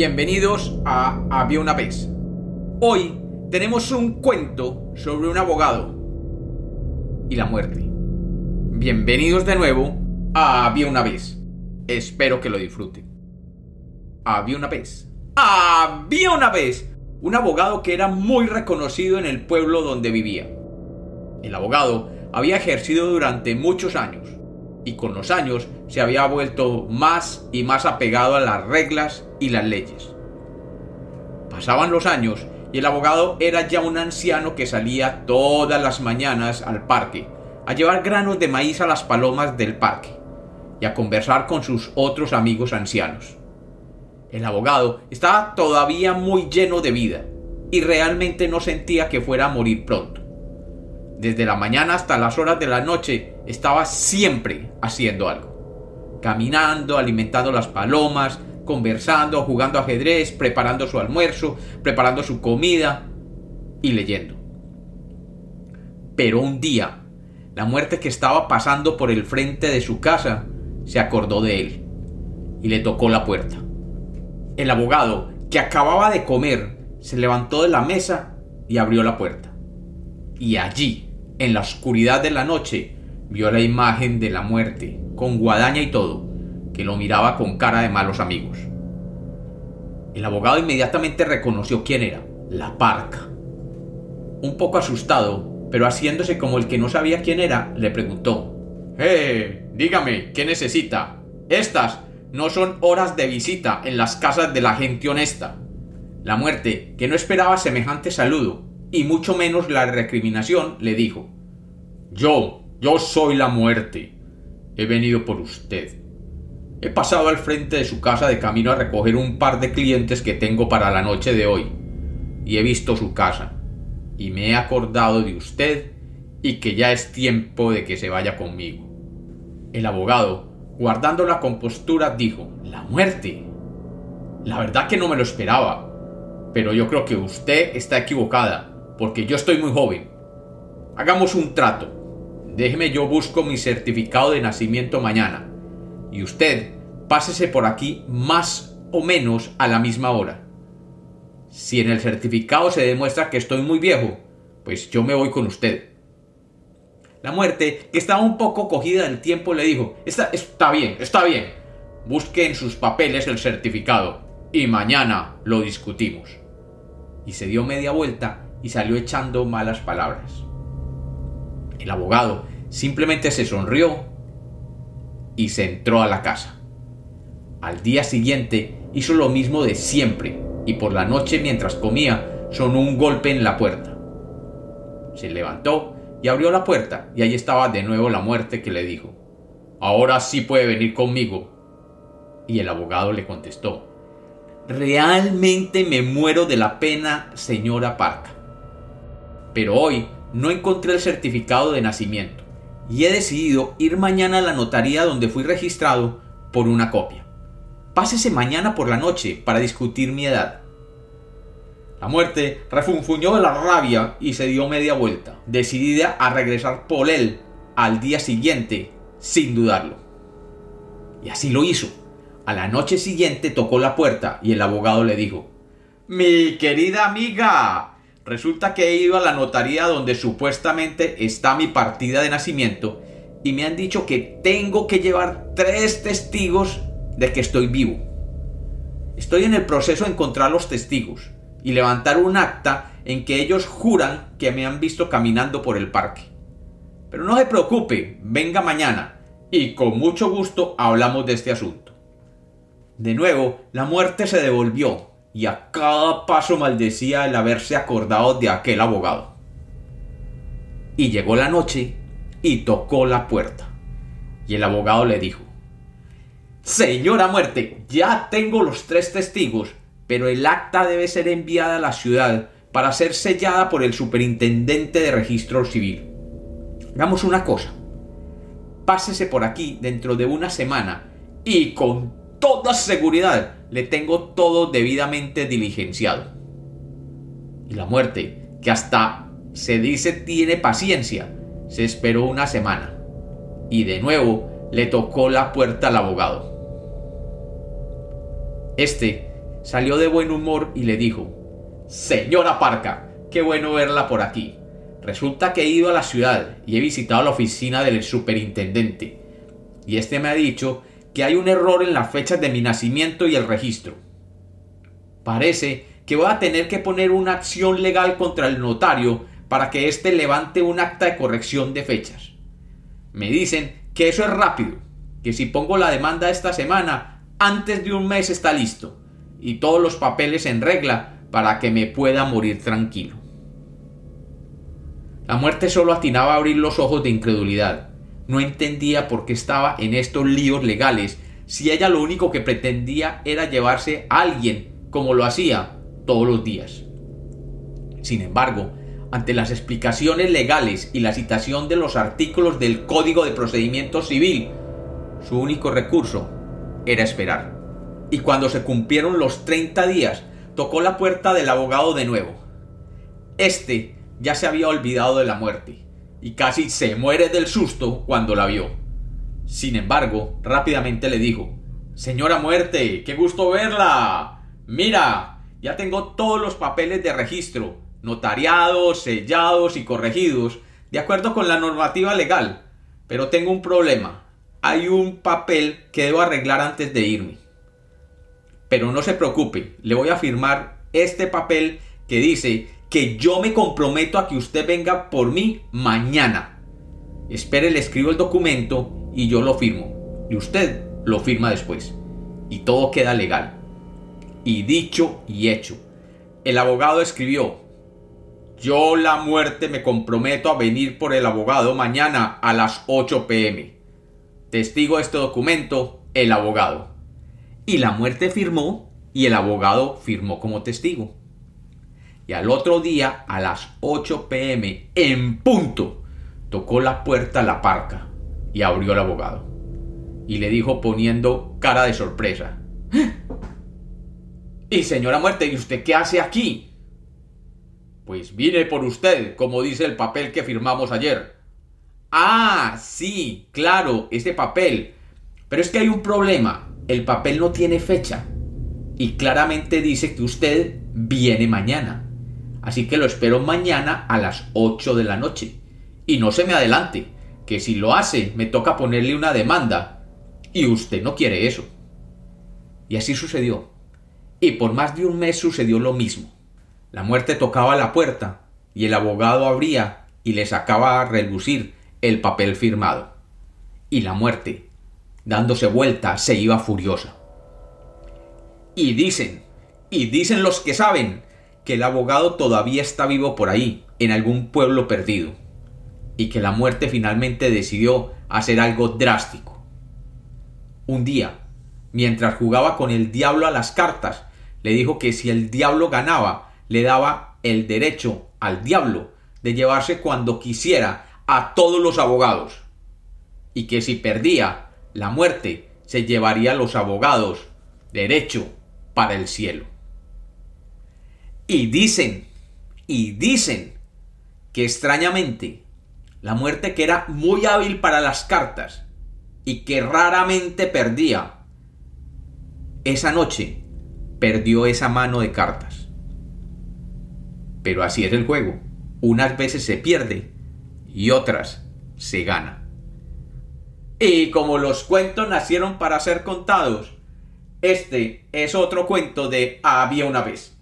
Bienvenidos a Había una vez. Hoy tenemos un cuento sobre un abogado y la muerte. Bienvenidos de nuevo a Había una vez. Espero que lo disfruten. Había una vez. Había una vez un abogado que era muy reconocido en el pueblo donde vivía. El abogado había ejercido durante muchos años y con los años se había vuelto más y más apegado a las reglas y las leyes. Pasaban los años y el abogado era ya un anciano que salía todas las mañanas al parque a llevar granos de maíz a las palomas del parque y a conversar con sus otros amigos ancianos. El abogado estaba todavía muy lleno de vida y realmente no sentía que fuera a morir pronto desde la mañana hasta las horas de la noche, estaba siempre haciendo algo. Caminando, alimentando las palomas, conversando, jugando ajedrez, preparando su almuerzo, preparando su comida y leyendo. Pero un día, la muerte que estaba pasando por el frente de su casa se acordó de él y le tocó la puerta. El abogado, que acababa de comer, se levantó de la mesa y abrió la puerta. Y allí, en la oscuridad de la noche, vio la imagen de la muerte, con guadaña y todo, que lo miraba con cara de malos amigos. El abogado inmediatamente reconoció quién era, la parca. Un poco asustado, pero haciéndose como el que no sabía quién era, le preguntó, ¡Eh! Dígame, ¿qué necesita? Estas no son horas de visita en las casas de la gente honesta. La muerte, que no esperaba semejante saludo, y mucho menos la recriminación, le dijo, Yo, yo soy la muerte. He venido por usted. He pasado al frente de su casa de camino a recoger un par de clientes que tengo para la noche de hoy, y he visto su casa, y me he acordado de usted y que ya es tiempo de que se vaya conmigo. El abogado, guardando la compostura, dijo, ¿La muerte? La verdad que no me lo esperaba, pero yo creo que usted está equivocada porque yo estoy muy joven. Hagamos un trato. Déjeme yo busco mi certificado de nacimiento mañana. Y usted pásese por aquí más o menos a la misma hora. Si en el certificado se demuestra que estoy muy viejo, pues yo me voy con usted. La muerte, que estaba un poco cogida del tiempo, le dijo, está, está bien, está bien. Busque en sus papeles el certificado y mañana lo discutimos. Y se dio media vuelta y salió echando malas palabras. El abogado simplemente se sonrió y se entró a la casa. Al día siguiente hizo lo mismo de siempre y por la noche mientras comía sonó un golpe en la puerta. Se levantó y abrió la puerta y allí estaba de nuevo la muerte que le dijo, Ahora sí puede venir conmigo. Y el abogado le contestó, Realmente me muero de la pena, señora Parca pero hoy no encontré el certificado de nacimiento y he decidido ir mañana a la notaría donde fui registrado por una copia. Pásese mañana por la noche para discutir mi edad. La muerte refunfuñó de la rabia y se dio media vuelta, decidida a regresar por él al día siguiente, sin dudarlo. Y así lo hizo. A la noche siguiente tocó la puerta y el abogado le dijo, Mi querida amiga, Resulta que he ido a la notaría donde supuestamente está mi partida de nacimiento y me han dicho que tengo que llevar tres testigos de que estoy vivo. Estoy en el proceso de encontrar los testigos y levantar un acta en que ellos juran que me han visto caminando por el parque. Pero no se preocupe, venga mañana y con mucho gusto hablamos de este asunto. De nuevo, la muerte se devolvió y a cada paso maldecía el haberse acordado de aquel abogado. Y llegó la noche y tocó la puerta. Y el abogado le dijo, Señora muerte, ya tengo los tres testigos, pero el acta debe ser enviada a la ciudad para ser sellada por el superintendente de registro civil. Hagamos una cosa. Pásese por aquí dentro de una semana y con toda seguridad le tengo todo debidamente diligenciado. Y la muerte, que hasta se dice tiene paciencia, se esperó una semana. Y de nuevo le tocó la puerta al abogado. Este salió de buen humor y le dijo, Señora Parca, qué bueno verla por aquí. Resulta que he ido a la ciudad y he visitado la oficina del superintendente. Y este me ha dicho que hay un error en las fechas de mi nacimiento y el registro. Parece que voy a tener que poner una acción legal contra el notario para que éste levante un acta de corrección de fechas. Me dicen que eso es rápido, que si pongo la demanda esta semana, antes de un mes está listo, y todos los papeles en regla para que me pueda morir tranquilo. La muerte solo atinaba a abrir los ojos de incredulidad. No entendía por qué estaba en estos líos legales si ella lo único que pretendía era llevarse a alguien como lo hacía todos los días. Sin embargo, ante las explicaciones legales y la citación de los artículos del Código de Procedimiento Civil, su único recurso era esperar. Y cuando se cumplieron los 30 días, tocó la puerta del abogado de nuevo. Este ya se había olvidado de la muerte y casi se muere del susto cuando la vio. Sin embargo, rápidamente le dijo, Señora muerte, qué gusto verla. Mira, ya tengo todos los papeles de registro, notariados, sellados y corregidos, de acuerdo con la normativa legal. Pero tengo un problema. Hay un papel que debo arreglar antes de irme. Pero no se preocupe, le voy a firmar este papel que dice que yo me comprometo a que usted venga por mí mañana. Espere, le escribo el documento y yo lo firmo. Y usted lo firma después. Y todo queda legal. Y dicho y hecho. El abogado escribió, yo la muerte me comprometo a venir por el abogado mañana a las 8 pm. Testigo de este documento, el abogado. Y la muerte firmó y el abogado firmó como testigo. Y al otro día, a las 8 pm, en punto, tocó la puerta la parca y abrió el abogado. Y le dijo poniendo cara de sorpresa. Y señora muerte, ¿y usted qué hace aquí? Pues vine por usted, como dice el papel que firmamos ayer. Ah, sí, claro, ese papel. Pero es que hay un problema. El papel no tiene fecha. Y claramente dice que usted viene mañana. Así que lo espero mañana a las 8 de la noche. Y no se me adelante, que si lo hace me toca ponerle una demanda. Y usted no quiere eso. Y así sucedió. Y por más de un mes sucedió lo mismo. La muerte tocaba la puerta y el abogado abría y le sacaba a relucir el papel firmado. Y la muerte, dándose vuelta, se iba furiosa. Y dicen, y dicen los que saben, que el abogado todavía está vivo por ahí, en algún pueblo perdido, y que la muerte finalmente decidió hacer algo drástico. Un día, mientras jugaba con el diablo a las cartas, le dijo que si el diablo ganaba, le daba el derecho al diablo de llevarse cuando quisiera a todos los abogados, y que si perdía, la muerte se llevaría a los abogados derecho para el cielo. Y dicen, y dicen que extrañamente la muerte que era muy hábil para las cartas y que raramente perdía, esa noche perdió esa mano de cartas. Pero así es el juego. Unas veces se pierde y otras se gana. Y como los cuentos nacieron para ser contados, este es otro cuento de Había una vez.